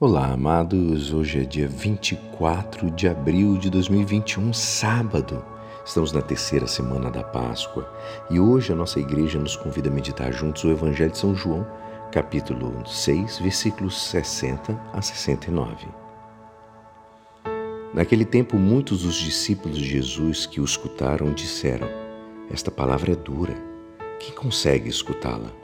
Olá, amados. Hoje é dia 24 de abril de 2021, sábado. Estamos na terceira semana da Páscoa e hoje a nossa igreja nos convida a meditar juntos o Evangelho de São João, capítulo 6, versículos 60 a 69. Naquele tempo, muitos dos discípulos de Jesus que o escutaram disseram: Esta palavra é dura. Quem consegue escutá-la?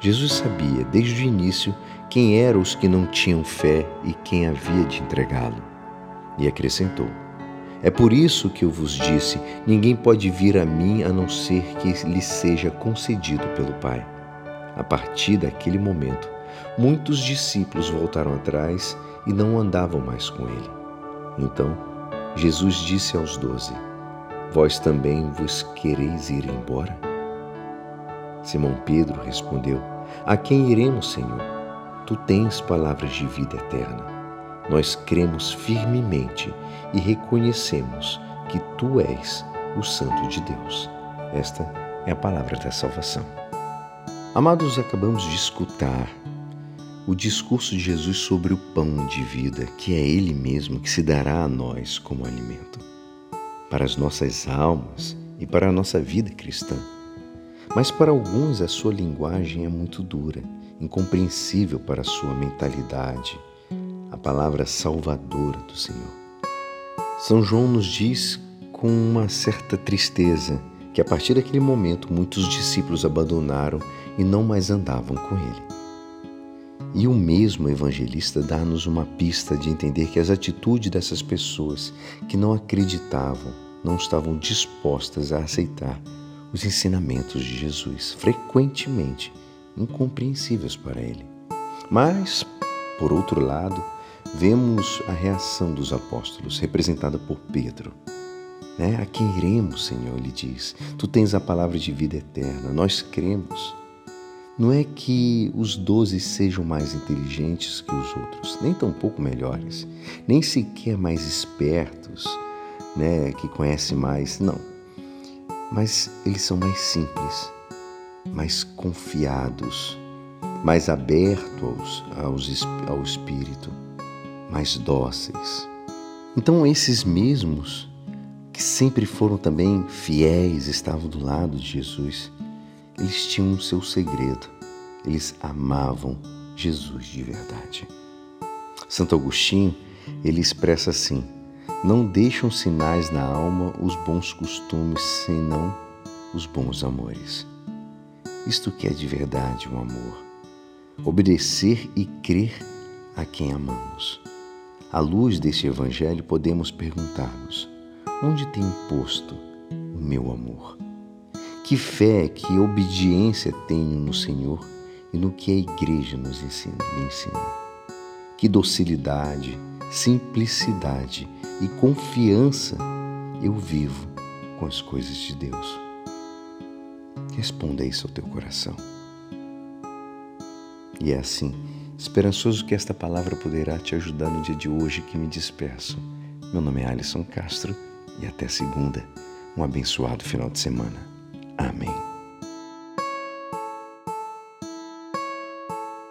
Jesus sabia desde o início quem eram os que não tinham fé e quem havia de entregá-lo. E acrescentou: É por isso que eu vos disse: ninguém pode vir a mim a não ser que lhe seja concedido pelo Pai. A partir daquele momento, muitos discípulos voltaram atrás e não andavam mais com ele. Então, Jesus disse aos doze: Vós também vos quereis ir embora? Simão Pedro respondeu: A quem iremos, Senhor? Tu tens palavras de vida eterna. Nós cremos firmemente e reconhecemos que tu és o Santo de Deus. Esta é a palavra da salvação. Amados, acabamos de escutar o discurso de Jesus sobre o pão de vida, que é Ele mesmo que se dará a nós como alimento, para as nossas almas e para a nossa vida cristã. Mas para alguns a sua linguagem é muito dura, incompreensível para a sua mentalidade, a palavra salvadora do Senhor. São João nos diz com uma certa tristeza que a partir daquele momento muitos discípulos abandonaram e não mais andavam com ele. E o mesmo evangelista dá-nos uma pista de entender que as atitudes dessas pessoas que não acreditavam, não estavam dispostas a aceitar os ensinamentos de Jesus, frequentemente incompreensíveis para ele. Mas, por outro lado, vemos a reação dos apóstolos, representada por Pedro. Né? A quem iremos, Senhor? Ele diz: Tu tens a palavra de vida eterna, nós cremos. Não é que os doze sejam mais inteligentes que os outros, nem tampouco melhores, nem sequer mais espertos, né, que conhecem mais. Não mas eles são mais simples, mais confiados, mais abertos aos, ao Espírito, mais dóceis. Então, esses mesmos que sempre foram também fiéis, estavam do lado de Jesus, eles tinham o seu segredo, eles amavam Jesus de verdade. Santo Agostinho, ele expressa assim: não deixam sinais na alma os bons costumes, senão os bons amores. Isto que é de verdade o amor. Obedecer e crer a quem amamos. À luz deste Evangelho, podemos perguntar-nos: onde tem posto o meu amor? Que fé, que obediência tenho no Senhor e no que a Igreja nos ensina, me ensina? Que docilidade, simplicidade e confiança eu vivo com as coisas de Deus. Responda isso ao teu coração. E é assim, esperançoso que esta palavra poderá te ajudar no dia de hoje que me despeço. Meu nome é Alisson Castro e até segunda. Um abençoado final de semana. Amém.